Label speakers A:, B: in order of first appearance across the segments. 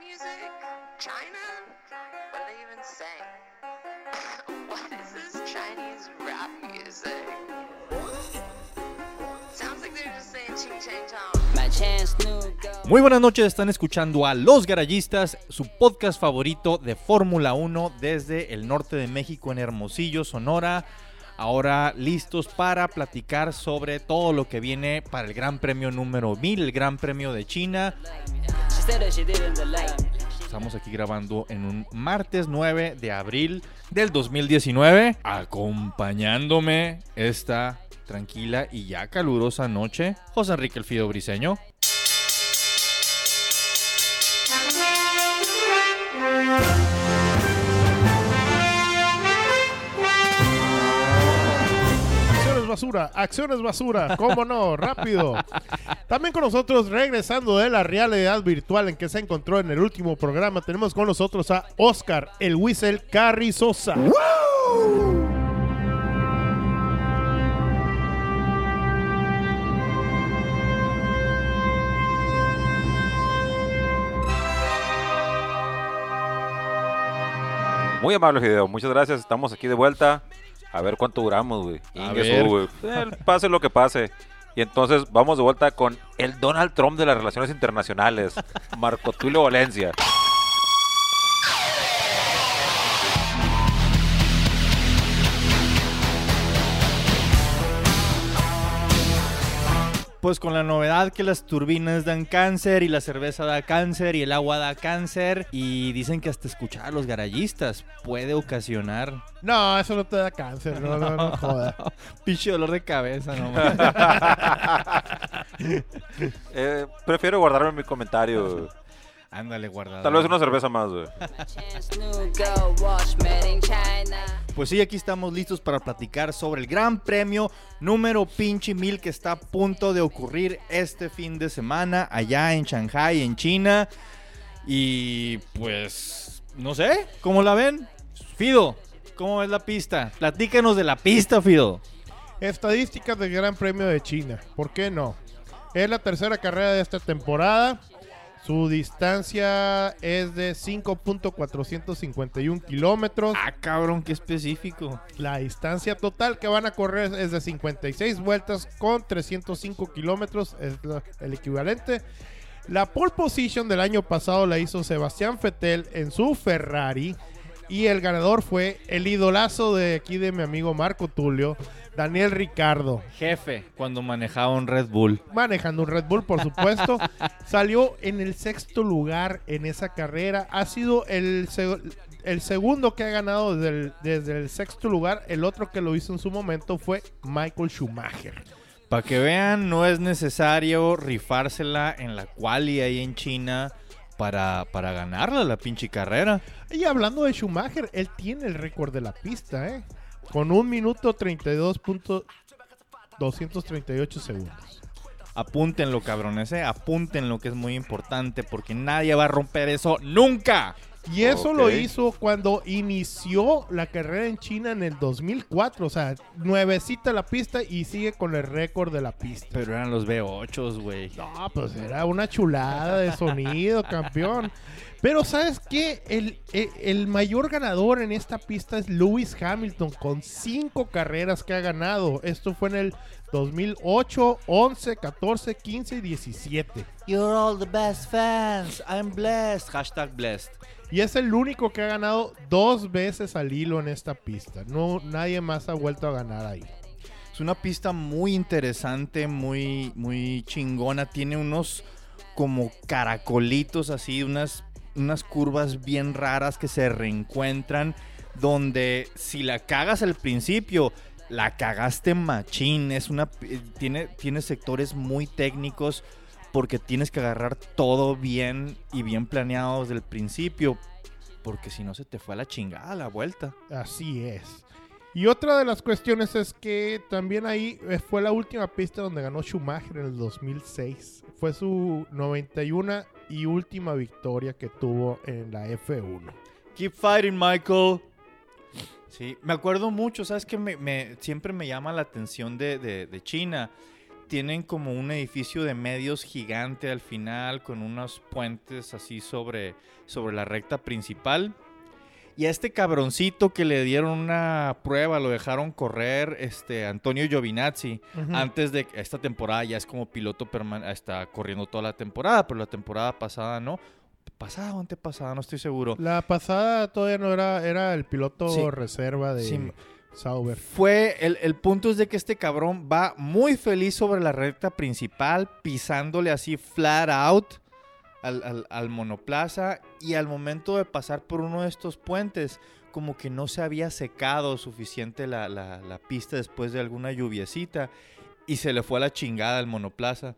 A: music? China? What are they even saying? what is this Chinese rap music? Sounds like they're just saying ching chang chong.
B: My chance new go.
C: Muy buenas noches, están escuchando a Los Garayistas, su podcast favorito de Fórmula 1 desde el norte de México en Hermosillo, Sonora. Ahora listos para platicar sobre todo lo que viene para el Gran Premio número 1000, el Gran Premio de China. Estamos aquí grabando en un martes 9 de abril del 2019, acompañándome esta tranquila y ya calurosa noche, José Enrique Elfido Briseño.
D: Basura, acciones basura, cómo no, rápido. También con nosotros, regresando de la realidad virtual en que se encontró en el último programa, tenemos con nosotros a Oscar, el Whistle Carrizosa.
E: Muy amable video, muchas gracias. Estamos aquí de vuelta. A ver cuánto duramos, güey.
C: Ver.
E: Eh, Pase lo que pase. Y entonces vamos de vuelta con el Donald Trump de las relaciones internacionales, Marco Tulio Valencia.
C: Pues con la novedad que las turbinas dan cáncer y la cerveza da cáncer y el agua da cáncer y dicen que hasta escuchar a los garayistas puede ocasionar
D: No, eso no te da cáncer, no, no, no joda.
C: pinche dolor de cabeza, no
E: Eh, prefiero guardarme mi comentario.
C: Ándale, guardado.
E: Tal vez una cerveza más, güey.
C: Pues sí, aquí estamos listos para platicar sobre el Gran Premio número pinche mil que está a punto de ocurrir este fin de semana allá en Shanghai, en China. Y pues, no sé, ¿cómo la ven? Fido, ¿cómo es la pista? Platícanos de la pista, Fido.
D: Estadísticas del Gran Premio de China, ¿por qué no? Es la tercera carrera de esta temporada. Su distancia es de 5.451 kilómetros.
C: Ah, cabrón, qué específico.
D: La distancia total que van a correr es de 56 vueltas con 305 kilómetros, es el equivalente. La pole position del año pasado la hizo Sebastián Vettel en su Ferrari. Y el ganador fue el idolazo de aquí de mi amigo Marco Tulio, Daniel Ricardo.
C: Jefe, cuando manejaba un Red Bull.
D: Manejando un Red Bull, por supuesto. Salió en el sexto lugar en esa carrera. Ha sido el, el segundo que ha ganado desde el, desde el sexto lugar. El otro que lo hizo en su momento fue Michael Schumacher.
C: Para que vean, no es necesario rifársela en la quali ahí en China para, para ganarla la pinche carrera.
D: Y hablando de Schumacher, él tiene el récord de la pista, ¿eh? Con un minuto 32.238 segundos.
C: Apúntenlo, cabrones, ¿eh? Apúntenlo, que es muy importante, porque nadie va a romper eso nunca.
D: Y eso lo hizo cuando inició la carrera en China en el 2004. O sea, nuevecita la pista y sigue con el récord de la pista.
C: Pero eran los V8, güey.
D: No, pues era una chulada de sonido, campeón. Pero ¿sabes qué? El, el- el mayor ganador en esta pista es Lewis Hamilton con cinco carreras que ha ganado. Esto fue en el 2008, 11, 14, 15 y 17.
C: You're all the best fans. I'm blessed. Hashtag blessed.
D: Y es el único que ha ganado dos veces al hilo en esta pista. No, nadie más ha vuelto a ganar ahí.
C: Es una pista muy interesante, muy, muy chingona. Tiene unos como caracolitos así, unas, unas curvas bien raras que se reencuentran. Donde si la cagas al principio, la cagaste machín. Es una, pi- tiene, tiene sectores muy técnicos porque tienes que agarrar todo bien y bien planeado desde el principio. Porque si no se te fue a la chingada la vuelta.
D: Así es. Y otra de las cuestiones es que también ahí eh, fue la última pista donde ganó Schumacher en el 2006. Fue su 91 y última victoria que tuvo en la F1.
C: Keep fighting, Michael. Sí, me acuerdo mucho, ¿sabes que me, siempre me llama la atención de, de- de China? tienen como un edificio de medios gigante al final con unos puentes así sobre, sobre la recta principal. Y a este cabroncito que le dieron una prueba, lo dejaron correr, este Antonio Giovinazzi, antes de que esta temporada ya es como piloto permanente, está corriendo toda la temporada, pero la temporada pasada no. Pasada o antepasada, no estoy seguro.
D: La pasada todavía no era, era el piloto
C: Sí.
D: reserva de
C: Sí.
D: Sauber.
C: Fue, el, el punto es de que este cabrón va muy feliz sobre la recta principal, pisándole así flat out al, al- monoplaza y al momento de pasar por uno de estos puentes, como que no se había secado suficiente la, la- la pista después de alguna lluviecita y se le fue a la chingada al monoplaza.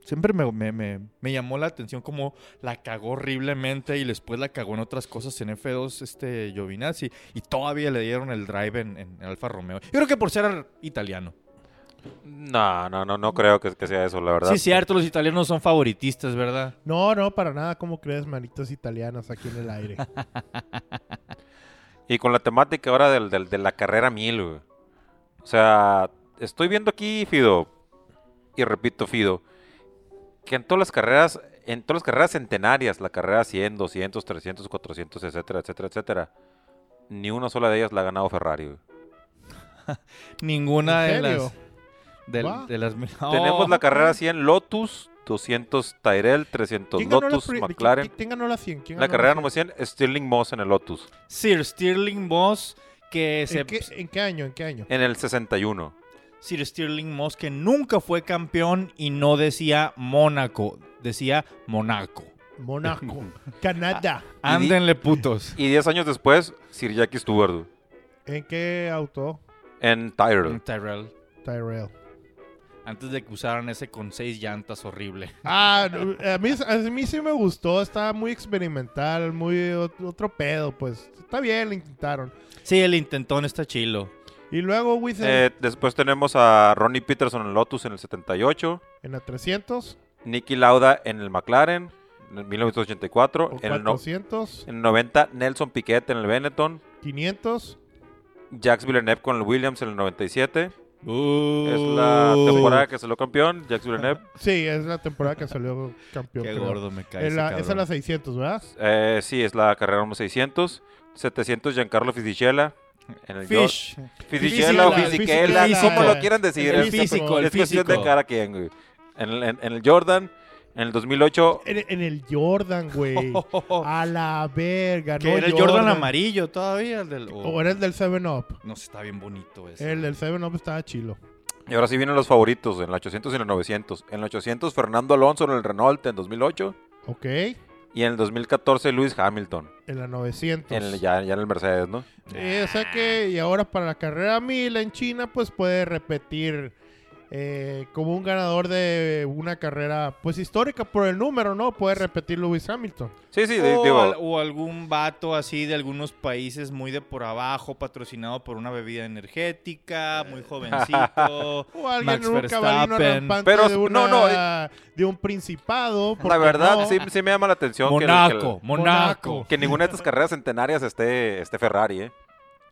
C: Siempre me, me- me- me llamó la atención como la cagó horriblemente y después la cagó en otras cosas en F2 este Giovinazzi y todavía le dieron el drive en, en Alfa Romeo. Yo creo que por ser italiano.
E: No, no, no, no creo que, que sea eso, la verdad.
C: Sí, cierto, los italianos son favoritistas, ¿verdad?
D: No, no, para nada. ¿Cómo crees, manitos italianas aquí en el aire?
E: Y con la temática ahora del, del- de la carrera 1000, güey. O sea, estoy viendo aquí, Fido, y repito, Fido, que en todas las carreras, en todas las carreras centenarias, la carrera 100, 200, 300, 400, etcétera, etcétera, etcétera, ni una sola de ellas la ha ganado Ferrari, güey.
C: Ninguna
D: ¿En
C: de las... de, las...
E: Tenemos
C: Oh.
E: la carrera 100 Lotus, 200 Tyrell, 300
D: ¿Quién ganó la
E: Lotus, McLaren.
D: ¿Quién, quién ganó la 100? ¿Quién
E: La carrera
D: 100?
E: número 100 es Stirling Moss en el Lotus,
C: Sir Stirling Moss, que se...
D: ¿En qué, en qué año? ¿En qué año?
E: en el 61.
C: Sir Stirling Moss, que nunca fue campeón y no decía Mónaco, decía Monaco.
D: Mónaco. Canadá.
C: Ándenle putos.
E: Y 10 años después, Sir Jackie Stewart,
D: ¿En qué auto?
E: en Tyrell.
C: Tyrell.
D: Tyrell.
C: Antes de que usaran ese con seis llantas horrible.
D: Ah, a mí, a mí sí me gustó. Estaba muy experimental, muy ot- otro pedo, pues. Está bien, lo intentaron.
C: Sí, el intentón está chilo.
D: Y luego, Wizard,
E: Eh, después tenemos a Ronnie Peterson en el Lotus en el 78,
D: en la 300
E: Nicky Lauda en el McLaren en el 1984,
D: o
E: en el, no-
D: 400,
E: en el 90 Nelson Piquet en el Benetton,
D: 500.
E: Jacques Villeneuve con el Williams en el 97. Es
C: Uh,
E: la temporada que salió campeón, Jacques Villeneuve.
D: Sí, es la temporada que salió campeón.
C: Qué
D: creo.
C: gordo me cae.
D: La- esa es la 600, ¿verdad?
E: Eh, sí, es la carrera número 600. 700 Giancarlo Fisichella. En el
C: Fish.
E: Fisichella o
D: Fisichella,
E: como lo quieran decir.
C: El
E: es-
C: físico, el
E: es cuestión de
C: físico.
E: cada quien, güey. En, el- en- en el Jordan, en el 2008,
D: En, en el Jordan, güey. A la verga, no
C: era el Jordan amarillo todavía. El del,
D: O era el del 7-Up.
C: No está bien bonito ese.
D: El del 7-Up estaba chilo.
E: Y ahora sí vienen los favoritos, en el 800 y en el 900. En el 800, Fernando Alonso en el Renault en 2008.
D: Ok.
E: Y en el 2014, Lewis Hamilton.
D: En la 900.
E: En el- ya, ya en el Mercedes, ¿no?
D: Eh, o sea que, y ahora para la carrera 1000 en China, pues puede repetir eh, como un ganador de una carrera, pues histórica por el número, ¿no? Puede repetir Lewis Hamilton.
E: Sí, sí, de-
C: O,
E: digo,
C: al- o algún vato así de algunos países muy de por abajo, patrocinado por una bebida energética, muy jovencito.
D: O alguien
C: Max
D: un
C: Verstappen.
E: Pero,
D: de,
E: no, no,
D: una- de un principado. ¿por
E: la verdad,
D: no?
E: sí, sí me llama la atención que, el- que
C: Monaco,
E: el-
C: Monaco.
E: que ninguna de estas carreras centenarias esté, esté Ferrari, ¿eh?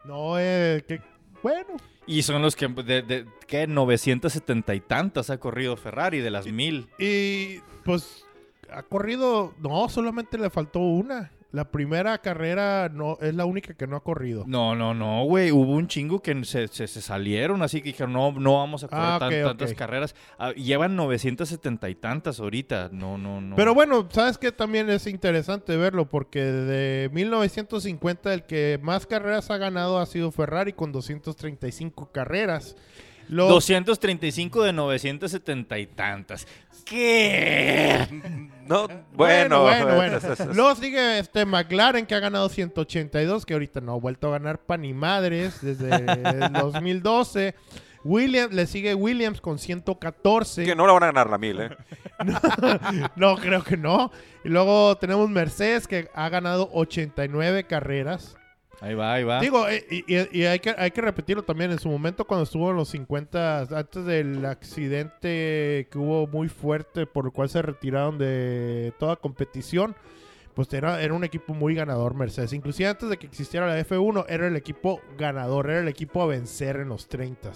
D: No, eh, que, bueno.
C: Y son los que, de, de, ¿qué? 970 y tantas ha corrido Ferrari de las mil.
D: Y pues ha corrido, no, solamente le faltó una. La primera carrera no es la única que no ha corrido.
C: No, no, no, güey. Hubo un chingo que se, se- se salieron, así que dijeron, no, no vamos a correr
D: Ah,
C: tan- tantas carreras. Ah, llevan 970 y tantas ahorita. No, no, no.
D: Pero bueno, sabes que también es interesante verlo porque de 1950 el que más carreras ha ganado ha sido Ferrari con 235 carreras. Los,
C: 235 de 970 y tantas. ¿Qué?
E: No,
D: bueno,
E: bueno,
D: bueno, bueno.
E: es- es- es-
D: Luego sigue este McLaren que ha ganado 182, que ahorita no ha vuelto a ganar pan ni madres desde el 2012. Williams, le sigue Williams con 114.
E: que no la van a ganar la mil, ¿eh?
D: No, creo que no. Y luego tenemos Mercedes que ha ganado 89 carreras.
C: Ahí va, ahí va.
D: Digo, eh, y, hay, que, repetirlo también. En su momento, cuando estuvo en los 50, antes del accidente que hubo muy fuerte, por el cual se retiraron de toda competición, pues era, un equipo muy ganador Mercedes. Inclusive antes de que existiera la F1, era el equipo ganador, era el equipo a vencer en los 30.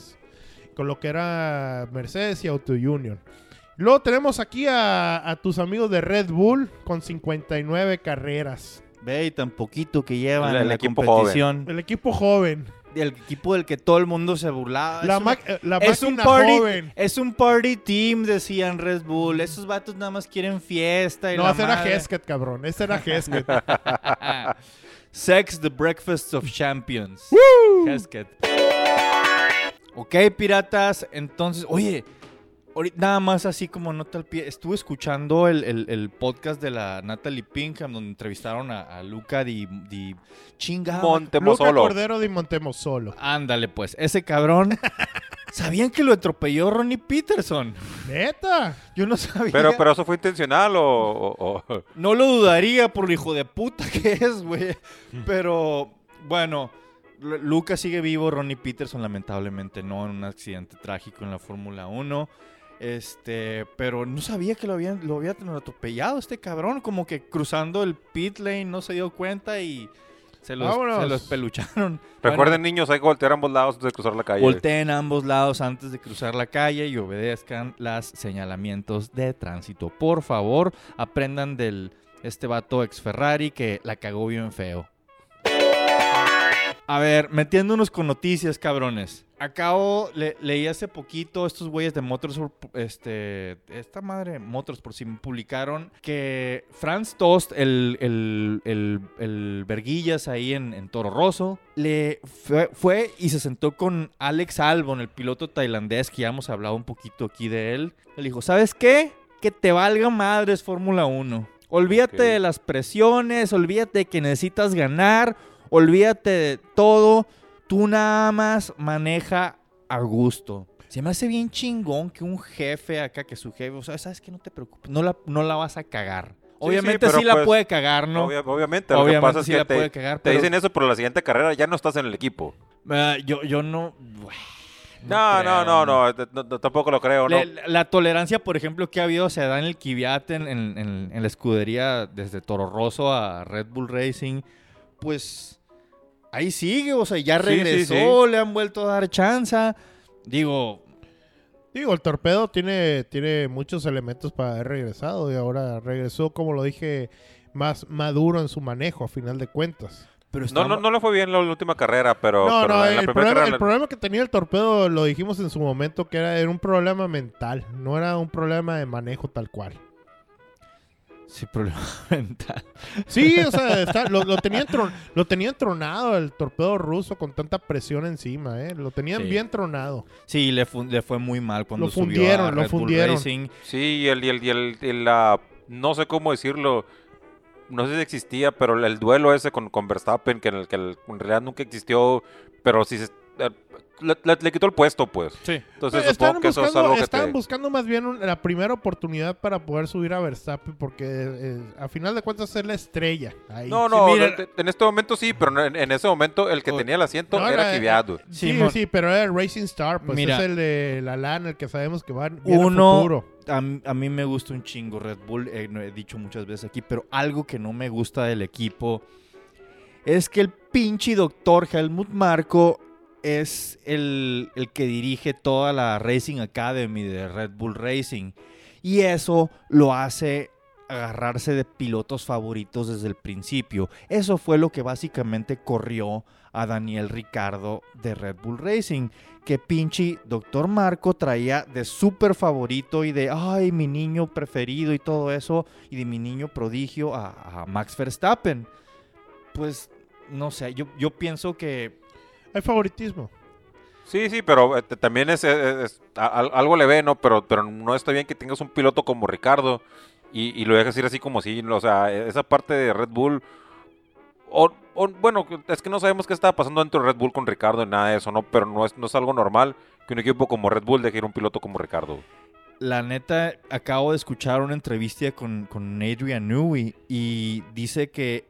D: con lo que era Mercedes y Auto Union. Luego tenemos aquí a tus amigos de Red Bull con 59 carreras.
C: Ve y tan poquito que llevan
E: El-
C: en la
E: equipo
C: competición.
D: El equipo joven.
C: El equipo del que todo el mundo se burlaba.
D: La,
C: Es
D: ma- eh, la
C: es un party,
D: joven.
C: es un party team, decían Red Bull. Esos vatos nada más quieren fiesta y
D: No,
C: la
D: ese era
C: madre.
D: Hesketh, cabrón. Ese era Hesketh.
C: Sex, the breakfast of champions. Hesketh. Ok, piratas. Entonces, oye, ahorita nada más así como nota al pie. Estuve escuchando el, el- el podcast de la Natalie Pinkham donde entrevistaron a, a Luca di, di chinga.
D: Luca
E: Montemosolo.
D: Cordero de Montemosolo.
C: Ándale, pues, ese cabrón. ¿Sabían que lo atropelló Ronnie Peterson?
D: Neta.
C: Yo no sabía.
E: Pero, pero eso fue intencional o... o- o-
C: No lo dudaría por lo hijo de puta que es, güey. Pero, bueno, Lu- Lucas sigue vivo, Ronnie Peterson lamentablemente no, en un accidente trágico en la Fórmula 1. Este, pero no sabía que lo habían, lo había atropellado este cabrón, como que cruzando el pit lane no se dio cuenta y se los, se los pelucharon.
E: Recuerden, niños, hay que voltear a ambos lados antes de cruzar la calle.
C: Volteen a ambos lados antes de cruzar la calle y obedezcan los señalamientos de tránsito. Por favor, aprendan del este vato ex Ferrari que la cagó bien feo. A ver, metiéndonos con noticias, cabrones. Acabo, le- leí hace poquito estos güeyes de Motorsport, este, esta madre Motorsport, sí, publicaron que Franz Tost, el, el, el, el Verguillas ahí en, en Toro Rosso, le fue, fue y se sentó con Alex Albon, el piloto tailandés, que ya hemos hablado un poquito aquí de él. Le dijo, ¿sabes qué? Que te valga madres Fórmula 1. Olvídate de las presiones, olvídate de que necesitas ganar, olvídate de todo. Tú nada más maneja a gusto. Se me hace bien chingón que un jefe acá, que su jefe, o sea, sabes que no te preocupes, no la, no la vas a cagar. Obviamente sí, la
E: pues,
C: puede cagar, ¿no?
E: Obvia- obviamente, lo que
C: Obviamente
E: pasa es
C: sí
E: que
C: la
E: te,
C: puede cagar,
E: te dicen eso, pero la siguiente carrera ya no estás en el equipo.
C: Ah, yo, yo no...
E: No, no, no, no, t- no, no, tampoco lo creo, ¿no?
C: La, la tolerancia, por ejemplo, que ha habido se da en el Kvyat, en, en- en- en la escudería desde Toro Rosso a Red Bull Racing, pues ahí sigue, o sea, ya
E: Sí, sí,
C: regresó, le han vuelto a dar chance. Digo,
D: Digo, el torpedo tiene, tiene muchos elementos para haber regresado y ahora regresó, como lo dije, más maduro en su manejo, a final de cuentas.
C: pero
E: No, no, no le fue bien la última carrera, pero,
D: no,
E: pero
D: no, el problema,
E: carrera
D: el
E: le-
D: problema que tenía el torpedo, lo dijimos en su momento, que era, era un problema mental, no era un problema de manejo tal cual.
C: Sí, problema mental.
D: Sí, o sea, está- lo, lo tenía entron- lo tenía tronado el torpedo ruso con tanta presión encima, ¿eh? Lo tenían
C: Sí.
D: bien tronado.
C: Sí, le, fun- le fue muy mal cuando
D: Lo
C: subió
D: fundieron,
C: a
D: lo
C: Bull
D: fundieron.
C: Racing.
E: Sí, y el, y el, y el, y la- no sé cómo decirlo, no sé si existía, pero el, el duelo ese con, con Verstappen, que en el que en realidad nunca existió, pero sí se- le, le- le quitó el puesto, pues.
C: Sí.
E: Entonces
D: Estaban
E: supongo que eso es
D: buscando,
E: algo que
D: estaban
E: te...
D: buscando más bien un- la primera oportunidad para poder subir a Verstappen porque eh, a final de cuentas es la estrella. Ahí.
E: No, no,
C: mira-
E: en este momento sí, pero en, en ese momento el que
C: Oh.
E: tenía el asiento
D: No,
E: era
D: era-
E: Kvyat.
D: Sí,
C: Simón.
D: sí, pero era el Racing Star, pues
C: Mira.
D: es el de la LAN, el que sabemos que va
C: Uno,
D: futuro.
C: a, mí me gusta un chingo Red Bull, eh, no he dicho muchas veces aquí, pero algo que no me gusta del equipo es que el pinche doctor Helmut Marco es el, el que dirige toda la Racing Academy de Red Bull Racing. Y eso lo hace agarrarse de pilotos favoritos desde el principio. Eso fue lo que básicamente corrió a Daniel Ricardo de Red Bull Racing. Que pinche Doctor Marco traía de súper favorito y de, ay, mi niño preferido y todo eso, y de mi niño prodigio a, a Max Verstappen. Pues, no sé, yo, yo pienso que
D: Hay favoritismo.
E: Sí, sí, pero eh, t- también es, es- es- a- al- algo le ve, ¿no? Pero, pero no está bien que tengas un piloto como Ricardo y, y lo dejes ir así como si, o sea, e- esa parte de Red Bull, o, o, bueno, es que no sabemos qué estaba pasando dentro de Red Bull con Ricardo y nada de eso, ¿no? Pero no es, no es algo normal que un equipo como Red Bull deje ir un piloto como Ricardo.
C: La neta, acabo de escuchar una entrevista con, con Adrian Newey y dice que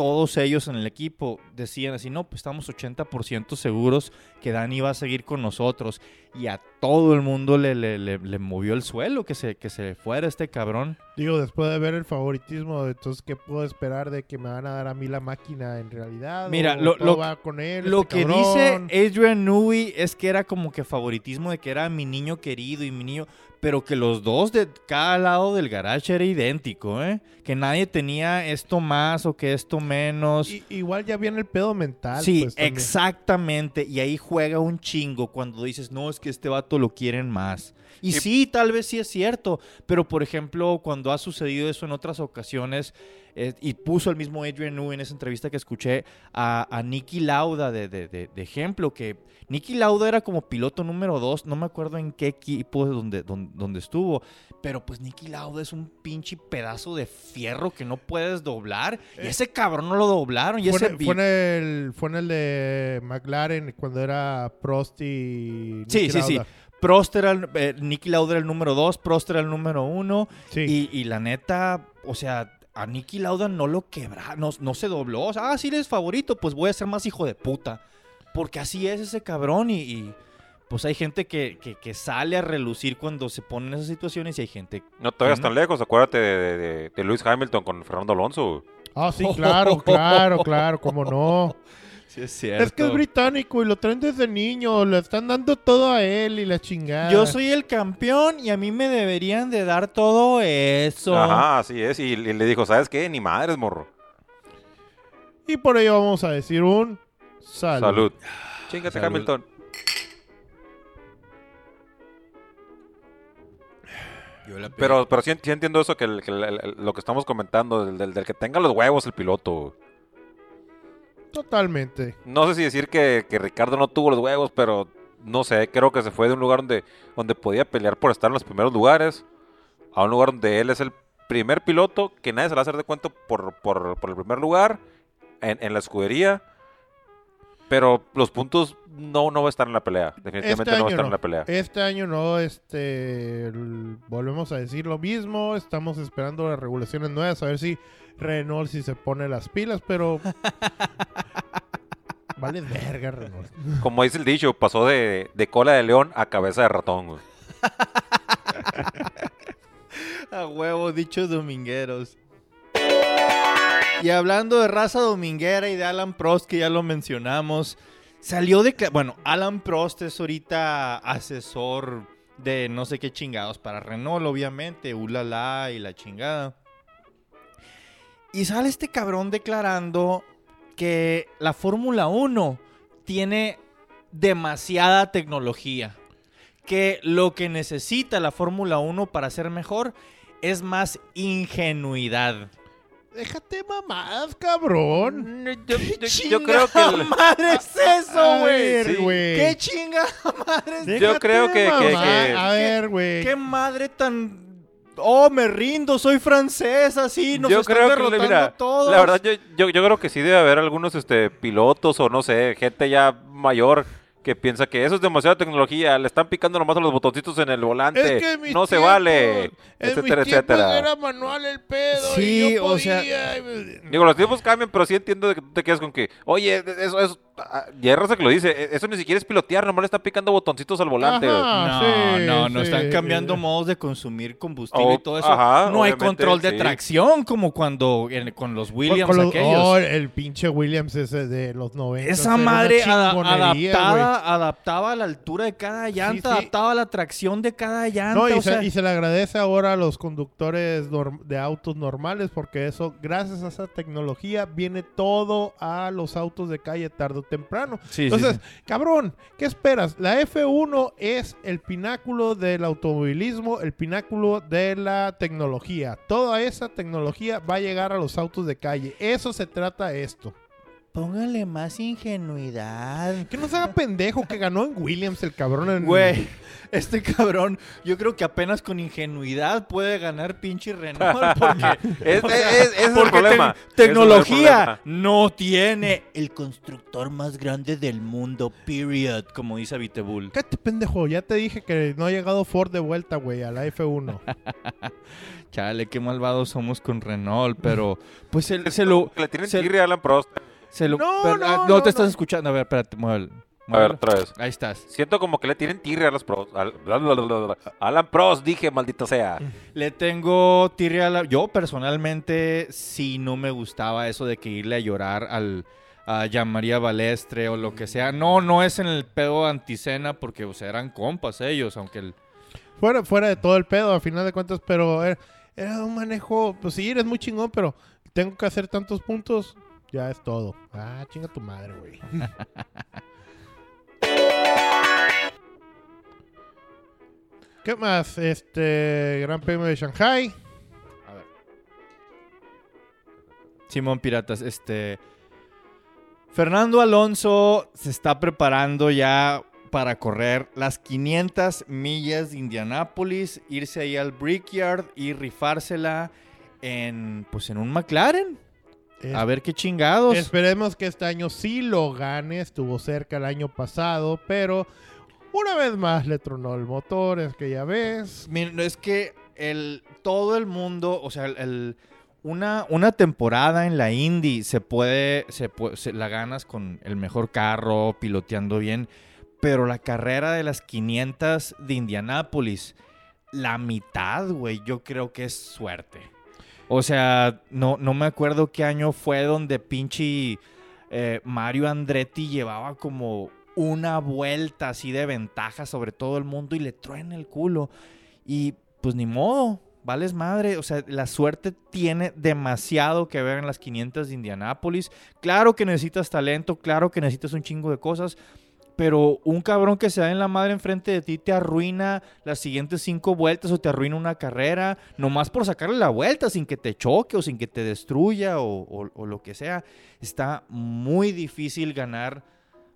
C: todos ellos en el equipo decían así, no, pues estamos 80% seguros que Dani va a seguir con nosotros. Y a todo el mundo le, le, le, le movió el suelo que se, que se fuera este cabrón.
D: Digo, después de ver el favoritismo, entonces, ¿qué puedo esperar de que me van a dar a mí la máquina en realidad?
C: Mira,
D: ¿O
C: lo- lo-
D: va con él,
C: Lo
D: este
C: que
D: cabrón?
C: dice Adrian Newey es que era como que favoritismo de que era mi niño querido y mi niño, pero que los dos de cada lado del garage era idéntico, ¿eh? Que nadie tenía esto más o que esto menos.
D: I- igual ya viene el pedo mental.
C: Sí,
D: pues,
C: exactamente. Y ahí juega un chingo cuando dices, no, es que este vato lo quieren más. Y
E: Y-
C: sí, tal vez sí es cierto. Pero, por ejemplo, cuando ha sucedido eso en otras ocasiones, eh, y puso el mismo Adrian Newey en esa entrevista que escuché a, a Nicky Lauda de, de- de- de ejemplo, que Nicky Lauda era como piloto número dos, no me acuerdo en qué equipo donde, donde, donde estuvo, pero pues Nicky Lauda es un pinche pedazo de fierro que no puedes doblar. Y ese cabrón no lo doblaron. Y
D: Fue,
C: ese
D: fue en el, fue en el de McLaren cuando era Prost y.
C: Sí,
D: Niki
C: sí, sí.
D: Lauda.
C: Prost era el, eh, Nicky Lauda era el número 2, Prost era el número 1.
D: Sí.
C: Y, y la neta, o sea, a Nicky Lauda no lo quebra, no, no se dobló. O sea, ah, sí eres favorito, pues voy a ser más hijo de puta. Porque así es ese cabrón y, y, pues hay gente que, que- que sale a relucir cuando se pone en esas situaciones y hay gente...
E: No te vayas tan lejos, acuérdate de, de, de Lewis Hamilton con Fernando Alonso.
D: Ah, sí, claro, claro, claro, cómo no.
C: Sí, es cierto.
D: Es que es británico y lo traen desde niño, le están dando todo a él y la chingada.
C: Yo soy el campeón y a mí me deberían de dar todo eso.
E: Ajá, así es. Y, y le dijo, ¿sabes qué? Ni madres, morro.
D: Y por ello vamos a decir un salud.
E: Salud. Chingate,
C: Salud.
E: Hamilton.
C: Yo la pe-
E: Pero, pero sí, sí entiendo eso que, el- que el- el- lo que estamos comentando, del, del- del que tenga los huevos el piloto.
D: Totalmente.
E: No sé si decir que, que Ricardo no tuvo los huevos, pero no sé, creo que se fue de un lugar donde, donde podía pelear por estar en los primeros lugares a un lugar donde él es el primer piloto que nadie se va a hacer de cuenta por, por, por el primer lugar en, en la escudería. Pero los puntos no, no va a estar en la pelea. Definitivamente
D: Este
E: no va a estar
D: no.
E: en la pelea.
D: Este año no, este, volvemos a decir lo mismo. Estamos esperando las regulaciones nuevas a ver si Renault si se pone las pilas, pero vale verga Renault.
E: Como dice el dicho, pasó de, de cola de león a cabeza de ratón. güey.
C: A huevo, dichos domingueros. Y hablando de raza dominguera y de Alan Prost, que ya lo mencionamos, salió de... Bueno, Alan Prost es ahorita asesor de no sé qué chingados para Renault, obviamente, ulala y la chingada. Y sale este cabrón declarando que la Fórmula 1 tiene demasiada tecnología. Que lo que necesita la Fórmula 1 para ser mejor es más ingenuidad.
D: Déjate mamadas, cabrón.
E: Yo,
C: ¿Qué
E: yo- yo creo que... el-
C: madre es eso, güey?
E: sí.
C: ¿Qué chingada madre es
D: Déjate
E: creo
D: de
E: que- que- que-
D: A ver, güey.
C: ¿Qué madre tan... Oh, me rindo, soy francesa, sí, nos
E: yo
C: están
E: creo que,
C: derrotando
E: mira,
C: a todos.
E: la verdad, yo, yo, yo creo que sí debe haber algunos este, pilotos o no sé, gente ya mayor que piensa que eso es demasiada tecnología, le están picando nomás a los botoncitos en el volante,
D: Es que en mis
E: no se vale,
D: en
E: etcétera,
D: mis
E: etcétera.
D: Era manual el pedo.
C: Sí,
D: y yo
C: o sea-
D: podía, y-
E: Digo, los tiempos cambian, pero sí entiendo de que tú te quedas con que, oye, eso es, y hay raza que lo dice, "e- eso ni siquiera es pilotear, nomás le está picando botoncitos al volante. güey".
D: Ajá.
C: No,
D: sí,
C: no, no,
D: sí.
C: están cambiando modos de consumir combustible
E: Oh,
C: y todo eso.
E: ajá,
C: no hay control de
E: sí.
C: tracción como cuando en- con los Williams
D: Con los-
C: aquellos.
D: Oh, el pinche Williams ese de los 90.
C: Esa madre adaptada, adaptaba a la altura de cada llanta,
D: sí.
C: adaptaba a la tracción de cada llanta.
D: No, y,
C: o
D: se,
C: sea,
D: y se le agradece ahora a los conductores de autos normales porque eso, gracias a esa tecnología, viene todo a los autos de calle tarde o temprano.
C: Sí, sí,
D: Entonces,
C: sí.
D: cabrón, ¿qué esperas? La F1 es el pináculo del automovilismo, el pináculo de la tecnología. Toda esa tecnología va a llegar a los autos de calle. Eso se trata esto.
C: Póngale más ingenuidad.
D: Que no se haga pendejo que ganó en Williams el cabrón en...
C: Güey, este cabrón, yo creo que apenas con ingenuidad puede ganar pinche Renault porque,
E: Es-
C: o sea,
E: es- ese es el problema, el
C: tecnología
E: problema.
C: no tiene el constructor más grande del mundo, period, como dice Vitebull.
D: Cállate, pendejo. Ya te dije que no ha llegado Ford de vuelta, güey, a la F1.
C: Chale, qué malvados somos con Renault, pero pues se, se lo...
E: Que le tienen
C: se-
E: tirria a Alan Prost.
C: Se lo-
D: No,
C: pero,
D: no,
C: ah,
D: no,
C: te estás escuchando. A ver, espérate, mueve el,
E: A ver, otra vez.
C: Ahí estás.
E: Siento como que le tienen tirria a los pros. al- Alan Pros, dije, maldito sea.
C: Le tengo tirria a la... Yo personalmente sí no me gustaba eso de que irle a llorar al a María Balestre o lo que sea. No, no es en el pedo anticena porque o sea, eran compas ellos, aunque el...
D: Fuera, fuera de todo el pedo, a final de cuentas, pero era, era un manejo, pues sí, eres muy chingón, pero tengo que hacer tantos puntos, ya es todo. Ah, chinga tu madre, güey. ¿Qué más? Este, Gran Premio de Shanghai.
C: Simón Piratas, este... Fernando Alonso se está preparando ya para correr las 500 millas de Indianápolis, irse ahí al Brickyard y rifársela en, pues en un McLaren.
D: Es-
C: A ver qué chingados.
D: Esperemos que este año sí lo gane. Estuvo cerca el año pasado, pero una vez más le tronó el motor. Es que ya ves.
C: Miren, es que el, todo el mundo, o sea, el- el- una, una temporada en la Indy se puede, se pue- se- la ganas con el mejor carro, piloteando bien, pero la carrera de las 500 de Indianápolis, la mitad, güey, yo creo que es suerte. O sea, no, no me acuerdo qué año fue donde pinche eh, Mario Andretti llevaba como una vuelta así de ventaja sobre todo el mundo y le truena el culo. Y pues ni modo, vales madre. O sea, la suerte tiene demasiado que ver en las 500 de Indianápolis. Claro que necesitas talento, claro que necesitas un chingo de cosas. Pero un cabrón que se da en la madre enfrente de ti te arruina las siguientes cinco vueltas o te arruina una carrera, nomás por sacarle la vuelta sin que te choque o sin que te destruya o, lo que sea. Está muy difícil ganar.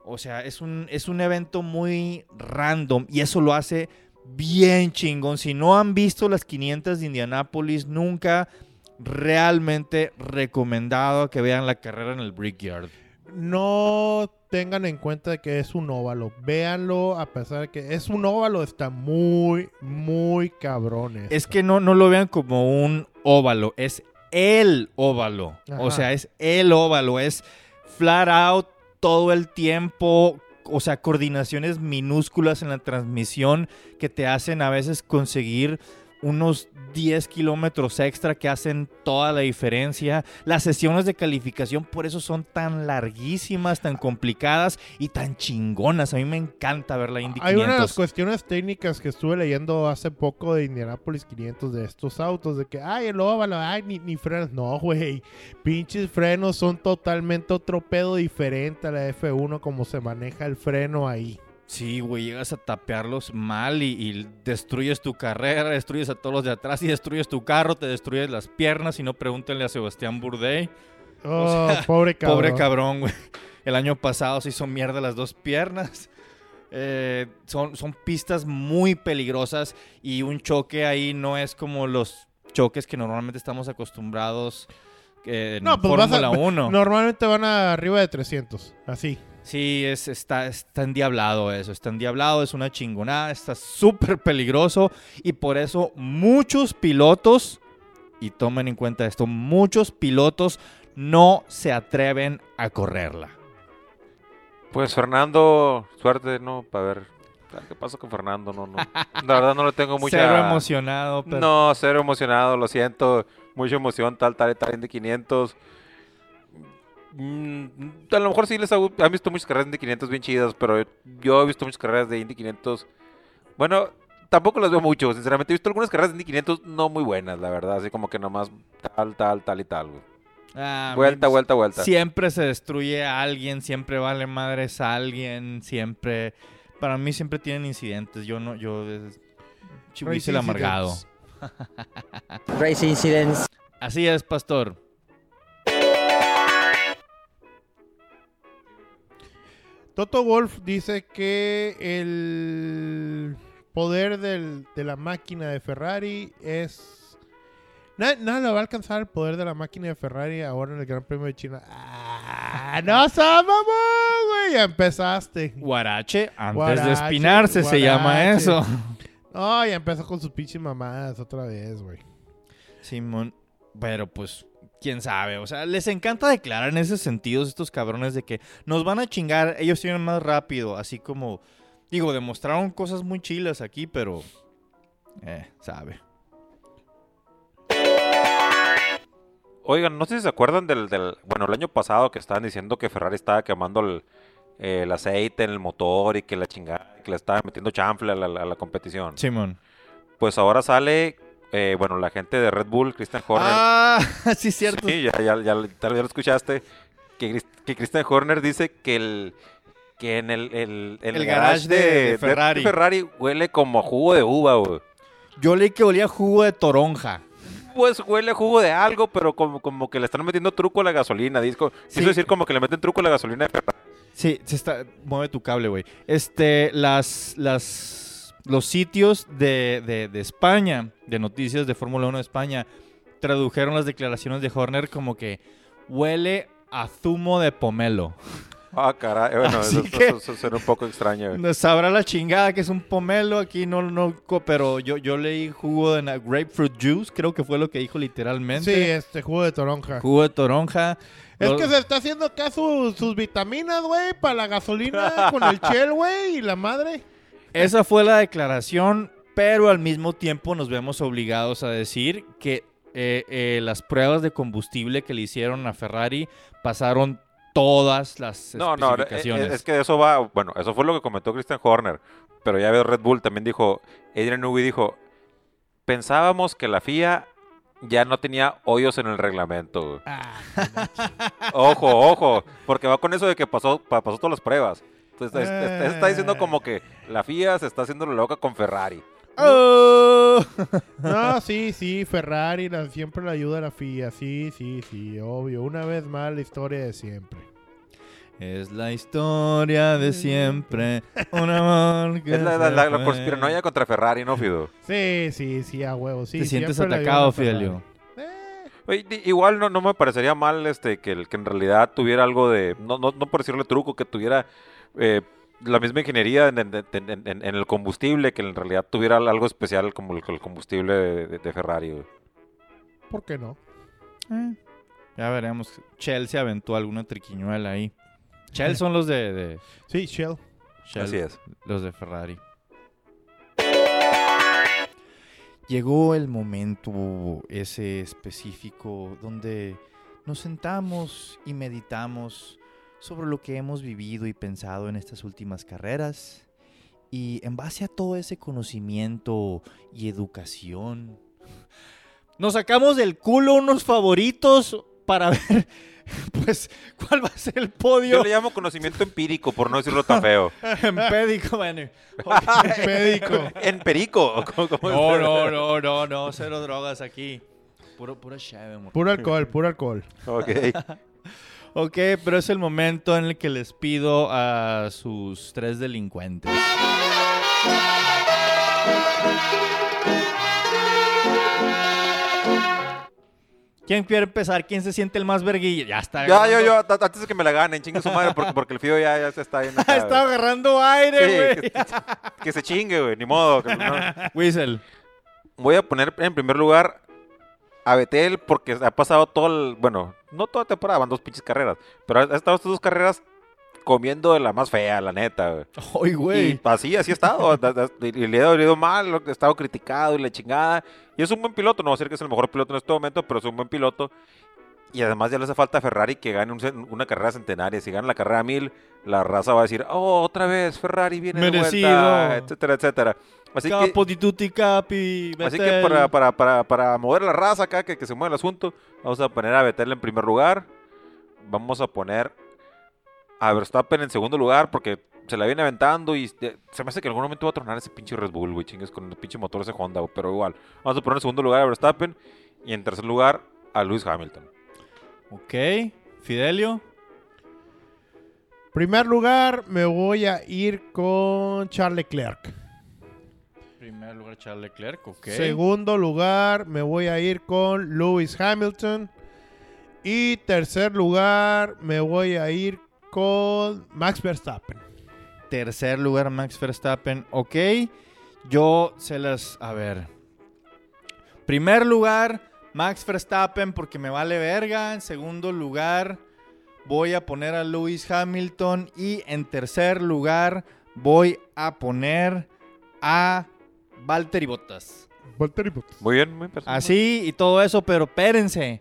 C: O sea, es un, es un evento muy random y eso lo hace bien chingón. Si no han visto las 500 de Indianápolis, nunca realmente recomendado que vean la carrera en el Brickyard.
D: No tengan en cuenta que es un óvalo. Véanlo, a pesar de que es un óvalo, está muy, muy cabrón. esto.
C: Es que no, no lo vean como un óvalo, es el óvalo. O sea, es el óvalo, es flat out todo el tiempo. O sea, coordinaciones minúsculas en la transmisión que te hacen a veces conseguir unos 10 kilómetros extra que hacen toda la diferencia. Las sesiones de calificación por eso son tan larguísimas, tan complicadas y tan chingonas. A mí me encanta ver la Indy
D: Hay una de las
C: 500.
D: cuestiones técnicas que estuve leyendo hace poco de Indianapolis 500 de estos autos, de que, ay, el óvalo, ay, ni, ni frenos. No, güey, pinches frenos son totalmente otro pedo diferente a la F1, como se maneja el freno ahí.
C: Sí, güey, llegas a tapearlos mal y, y destruyes tu carrera, destruyes a todos los de atrás y destruyes tu carro, te destruyes las piernas y no pregúntenle a Sebastián Bourdais.
D: Oh, pobre cabrón.
C: Pobre cabrón, güey. El año pasado se hizo mierda las dos piernas. Eh, son, son pistas muy peligrosas y un choque ahí no es como los choques que normalmente estamos acostumbrados en
D: No, pues a-
C: Fórmula 1.
D: Normalmente van arriba de 300, así.
C: Sí, es, está, está endiablado eso, está endiablado, es una chingonada, está súper peligroso y por eso muchos pilotos, y tomen en cuenta esto, muchos pilotos no se atreven a correrla.
E: Pues Fernando, suerte, ¿no? Para ver. ¿Qué pasa con Fernando? No, no. La verdad no le tengo mucha...
C: Cero emocionado, pero
E: No, cero emocionado, lo siento. Mucha emoción, tal, tal, tal, de 500. Mm, a lo mejor sí les ha, han visto muchas carreras de Indy 500 bien chidas, pero yo he visto muchas carreras de Indy 500. Bueno, tampoco las veo mucho, sinceramente. He visto algunas carreras de Indy 500 no muy buenas, la verdad. Así como que nomás tal, tal, tal y tal, güey.
C: Ah,
E: Vuelta, vuelta, vuelta.
C: Siempre se destruye a alguien, siempre vale madres a alguien, siempre... Para mí siempre tienen incidentes, yo no, yo... el amargado.
B: Race incidents.
C: Así es, pastor.
D: Toto Wolf dice que el poder del- de la máquina de Ferrari es... Na- Nada le va a alcanzar el poder de la máquina de Ferrari ahora en el Gran Premio de China. ¡Ah! ¡No sabemos, güey! Ya empezaste.
C: Guarache antes
D: Guarache,
C: de espinarse se llama eso.
D: No, ya empezó con sus pinches mamadas otra vez, güey.
C: Simón, pero pues quién sabe. O sea, les encanta declarar en ese sentido estos cabrones de que nos van a chingar, ellos tienen más rápido. Así como, digo, demostraron cosas muy chilas aquí, pero. Eh, sabe.
E: Oigan, no sé si se acuerdan del, del- Bueno, el año pasado que estaban diciendo que Ferrari estaba quemando el, eh, el aceite en el motor y que la chingada, que le estaban metiendo chanfle a la, a la competición.
C: Simón.
E: Pues ahora sale, eh, bueno, la gente de Red Bull, Christian Horner.
C: Ah, sí, cierto.
E: Sí, ya, ya, ya, tal vez ya lo escuchaste. Que, Chris- que Christian Horner dice que el que en el, el,
C: El
E: el
C: garage de- de Ferrari.
E: Ferrari huele como jugo de uva, güey.
C: Yo leí que olía jugo de toronja.
E: Pues huele a jugo de algo, pero como, como que le están metiendo truco a la gasolina. Disco.
C: Sí.
E: Quiso decir como que le meten truco a la gasolina de Ferrari.
C: Sí, se está. Mueve tu cable, güey. Este, las. las los sitios de, de, de España, de noticias de Fórmula 1 de España, tradujeron las declaraciones de Horner como que huele a zumo de pomelo.
E: Ah, caray. Bueno,
C: Así
E: eso,
C: que-
E: eso- eso suena un poco extraño. güey.
C: No Sabrá la chingada que es un pomelo aquí, no, no, pero yo, yo leí jugo de grapefruit juice, creo que fue lo que dijo
D: Sí,
C: literalmente.
D: este jugo de toronja.
C: Jugo de toronja.
D: Es
C: Lo-
D: que se está haciendo acá su- sus vitaminas, güey, para la gasolina con el Shell, güey, y la madre.
C: Esa fue la declaración, pero al mismo tiempo nos vemos obligados a decir que eh, eh, las pruebas de combustible que le hicieron a Ferrari pasaron todas las
E: No, no, eh,
C: especificaciones.
E: es que de eso va. Bueno, eso fue lo que comentó Christian Horner. Pero ya ves, Red Bull también dijo. Adrian Newey dijo: Pensábamos que la FIA ya no tenía hoyos en el reglamento. güey".
C: Ah,
E: Ojo, ojo, porque va con eso de que pasó, pa- pasó todas las pruebas. Está diciendo como que la FIA se está haciendo la loca con Ferrari.
C: ¡Oh!
D: No, sí, sí, Ferrari la- siempre le ayuda a la FIA, sí, sí, sí, obvio. Una vez más, la historia de siempre.
C: Es la historia de siempre, un amor que
E: Es la, la, la- la conspiranoia contra Ferrari, ¿no, Fido?
D: Sí, sí, sí, a huevo, sí.
C: Te sientes atacado. Fidelio.
D: Eh,
E: igual no, no me parecería mal este que, el- que en realidad tuviera algo de, no, no, no por decirle truco, que tuviera eh, la misma ingeniería en, en- en- en- en- en el combustible, que en realidad tuviera algo especial como el, el combustible de, de- de Ferrari. güey.
D: ¿Por qué no?
C: Eh, Ya veremos. Shell se aventó alguna triquiñuela ahí. Shell son los de, de
D: Sí, Shell.
C: Shell,
E: Así es.
C: los de Ferrari. Llegó el momento ese específico donde nos sentamos y meditamos sobre lo que hemos vivido y pensado en estas últimas carreras. Y en base a todo ese conocimiento y educación, nos sacamos del culo unos favoritos para ver, pues, cuál va a ser el podio
E: Yo le llamo conocimiento empírico, por no decirlo tan feo.
C: empédico, bueno.
D: Médico.
E: Empérico. ¿cómo- cómo
C: No, no, no, no, no, cero drogas aquí. Puro, pura cheve, amor.
D: Puro alcohol, puro alcohol.
E: Ok.
C: Ok, pero es el momento en el que les pido a sus tres delincuentes. ¿Quién quiere empezar? ¿Quién se siente el más verguilla? Ya está.
E: Ya, yo, yo, antes de que me la ganen, chingue su madre, porque, porque el Fido ya, ya se está yendo. acá,
C: Está agarrando aire,
E: Sí,
C: güey.
E: que, que se chingue, güey, ni modo. que no.
C: Whistle.
E: Voy a poner en primer lugar a Betel porque ha pasado todo el. Bueno, no toda temporada, van dos pinches carreras. Pero ha estado estas dos carreras comiendo de la más fea, la neta, güey.
C: Ay,
E: Y
C: güey.
E: así, así ha estado. y le ha dolido mal, ha estado criticado y la chingada. Y es un buen piloto, no voy a decir que es el mejor piloto en este momento, pero es un buen piloto. Y además ya le hace falta a Ferrari que gane un una carrera centenaria. Si gana la carrera 1000, la raza va a decir, oh, otra vez Ferrari viene de
C: Merecido.
E: vuelta, etcétera, etcétera. Así que,
C: Capo di tutti capi.
E: así que para, para, para, para mover la raza acá, que, que se mueva el asunto, vamos a poner a Vettel en primer lugar. Vamos a poner a Verstappen en segundo lugar porque se la viene aventando y se me hace que en algún momento va a tronar ese pinche Red Bull, güey, chingues con el pinche motor ese Honda, pero igual. Vamos a poner en segundo lugar a Verstappen y en tercer lugar a Lewis Hamilton.
C: Ok. Fidelio.
D: Primer lugar, me voy a ir con Charles Leclerc.
C: Primer lugar, Charles Leclerc. Ok.
D: Segundo lugar, me voy a ir con Lewis Hamilton. Y tercer lugar, me voy a ir con Max Verstappen.
C: Tercer lugar, Max Verstappen. Ok. Yo se las. A ver. Primer lugar, Max Verstappen porque me vale verga. En segundo lugar voy a poner a Lewis Hamilton. Y en tercer lugar voy a poner a Valtteri Bottas.
D: Valtteri Bottas.
E: Muy bien, muy personal.
C: Así y todo eso, pero espérense.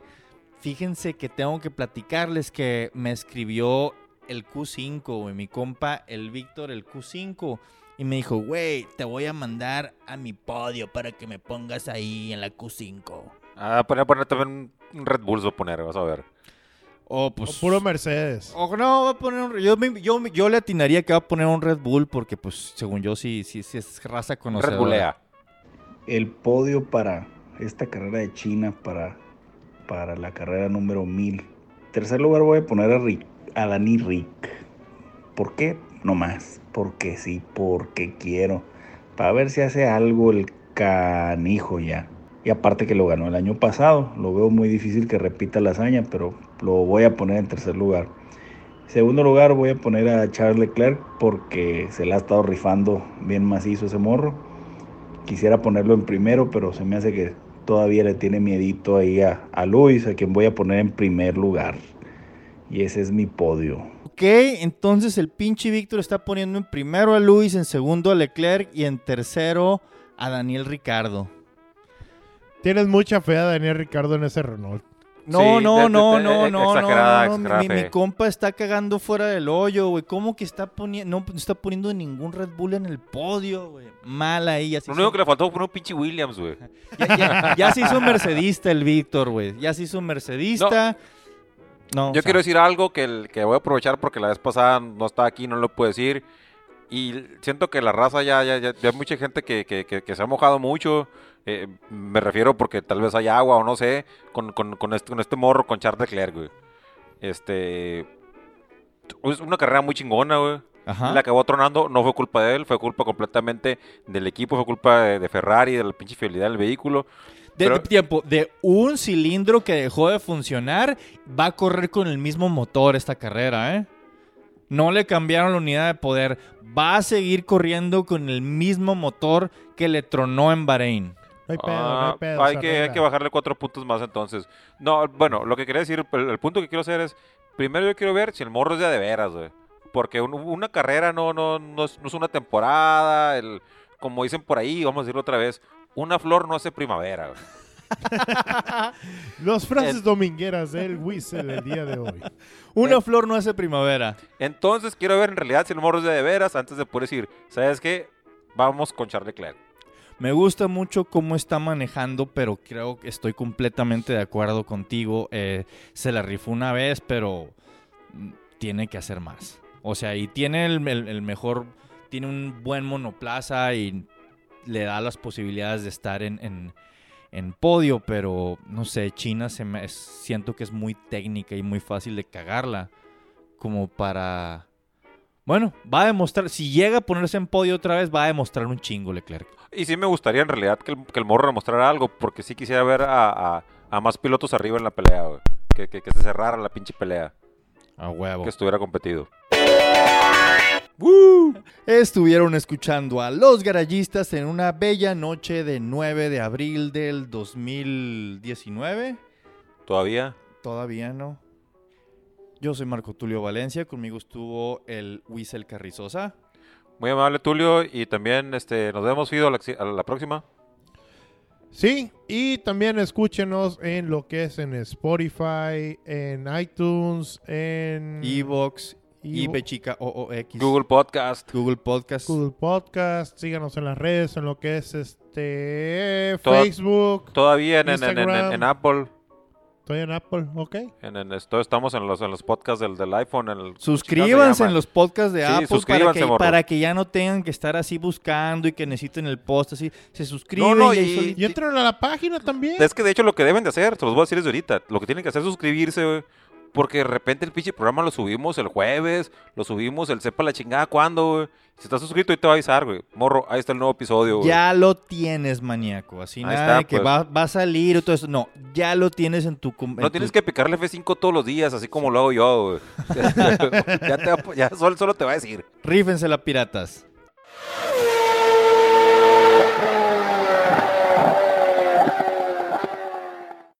C: Fíjense que tengo que platicarles que me escribió el Q5, güey, mi compa, el Víctor, el Q5. Y me dijo, güey, te voy a mandar a mi podio para que me pongas ahí en la Q5.
E: Ah, poner, poner también un Red Bull, se va a poner, vas a ver.
C: O
D: O
C: pues...
D: puro Mercedes.
C: O no, va a poner un... Yo, yo, yo le atinaría que va a poner un Red Bull porque, pues, según yo, sí, sí, sí es raza conocedora.
E: Red Bullea.
F: el podio para esta carrera de China, para, para la carrera número 1000. Tercer lugar voy a poner a, Rick, a Dani Rick. ¿Por qué? No más. Porque sí, porque quiero. Para ver si hace algo el canijo ya. Y aparte que lo ganó el año pasado. Lo veo muy difícil que repita la hazaña, pero lo voy a poner en tercer lugar. Segundo lugar voy a poner a Charles Leclerc porque se la ha estado rifando bien macizo ese morro. Quisiera ponerlo en primero, pero se me hace que todavía le tiene miedito ahí a, a Luis, a quien voy a poner en primer lugar. Y ese es mi podio.
C: Ok, entonces el pinche Víctor está poniendo en primero a Luis, en segundo a Leclerc y en tercero a Daniel Ricardo.
D: Tienes mucha fe a Daniel Ricardo en ese Renault.
C: No,
E: Sí,
C: no, no, no, no,
E: exagerada,
C: no, no, Mi, compa está cagando fuera del hoyo, güey. ¿Cómo que está poniendo, no está poniendo ningún Red Bull en el podio, güey? Mal ahí, así.
E: Lo único que le faltó fue un pinche Williams, güey.
C: ya, ya- ya se hizo mercedista el Víctor, güey. Ya se hizo mercedista. No, o
E: Yo
C: sea,
E: quiero decir algo que, el- que voy a aprovechar porque la vez pasada no estaba aquí, no lo puedo decir. Y siento que la raza ya, ya, ya, ya hay mucha gente que, que- que- que se ha mojado mucho. eh, me refiero porque tal vez hay agua o no sé, con, con, con este, con este morro, con Charles Leclerc, güey. Este. Es una carrera muy chingona, güey.
C: Ajá.
E: La acabó tronando, no fue culpa de él, fue culpa completamente del equipo, fue culpa de, de Ferrari, de la pinche fidelidad del vehículo.
C: De,
E: Pero-
C: de tiempo, de un cilindro que dejó de funcionar, va a correr con el mismo motor esta carrera, ¿eh? No le cambiaron la unidad de poder. Va a seguir corriendo con el mismo motor que le tronó en Bahrein.
D: No hay pedo, no
E: Ah,
D: hay pedo.
E: hay, que, hay
D: arregla.
E: que bajarle cuatro puntos más entonces. No, bueno, lo que quería decir, el, el punto que quiero hacer es, primero yo quiero ver si el morro es de a de veras, güey. Porque un- una carrera no, no, no, es, no es una temporada, el, como dicen por ahí, vamos a decirlo otra vez, una flor no hace primavera, güey.
D: Los frases domingueras del Whistle del día de hoy.
C: Una flor no hace primavera.
E: Entonces quiero ver en realidad si el morro es de de veras antes de poder decir, ¿sabes qué? Vamos con Charles Leclerc.
C: Me gusta mucho cómo está manejando, pero creo que estoy completamente de acuerdo contigo. Eh, se la rifó una vez, pero mm, tiene que hacer más. O sea, y tiene el, el- el mejor, tiene un buen monoplaza y le da las posibilidades de estar en, en- en podio, pero no sé, China se me, siento que es muy técnica y muy fácil de cagarla, como para... Bueno, va a demostrar, si llega a ponerse en podio otra vez, va a demostrar un chingo Leclerc.
E: Y sí me gustaría en realidad que el, que el morro demostrara algo, porque sí quisiera ver a, a- a más pilotos arriba en la pelea, güey. Que, que- que se cerrara la pinche pelea,
C: A huevo.
E: que estuviera competido.
C: Estuvieron escuchando a los garayistas en una bella noche de 9 de abril del 2019.
E: Todavía.
C: Todavía no. Yo soy Marco Tulio Valencia, conmigo estuvo el Wiesel Carrizosa.
E: Muy amable Tulio y también este nos vemos Fido a la, a la próxima.
D: Sí, y también escúchenos en lo que es en Spotify, en iTunes, en
C: Evox,
D: Evo-
C: IBChica OOX,
E: Google Podcast.
C: Google Podcast.
D: Google Podcast. Síganos en las redes, en lo que es este
E: Toda-
D: Facebook.
E: Todavía en, en- en- en-
D: Instagram.
E: en Apple.
D: Estoy en Apple, ok.
E: En, en esto estamos en los, en los podcasts del, del iPhone. En el,
C: Suscríbanse
E: ¿cómo se
C: en los podcasts de
E: Sí,
C: Apple para
E: suscríbanse,
C: que, para que ya no tengan que estar así buscando y que necesiten el post así. Se suscriben
E: No, no,
C: y
E: y-
D: Y entren a la página también.
E: Es que de hecho lo que deben de hacer, te los voy a decir desde ahorita, lo que tienen que hacer es suscribirse, güey. Porque de repente el pinche programa lo subimos el jueves, lo subimos el sepa la chingada cuándo, güey. Si estás suscrito ahí te va a avisar, güey. Morro, ahí está el nuevo episodio, güey.
C: Ya lo tienes, maníaco. Así
E: Ahí
C: nada
E: está,
C: de que
E: pues.
C: va, va a salir y todo eso. No, ya lo tienes en tu... com-
E: No
C: en
E: tienes
C: tu-
E: que picarle F5 todos los días, así como lo hago yo, güey. ya, te va- ya solo, solo te va a decir.
C: Rífensela, piratas.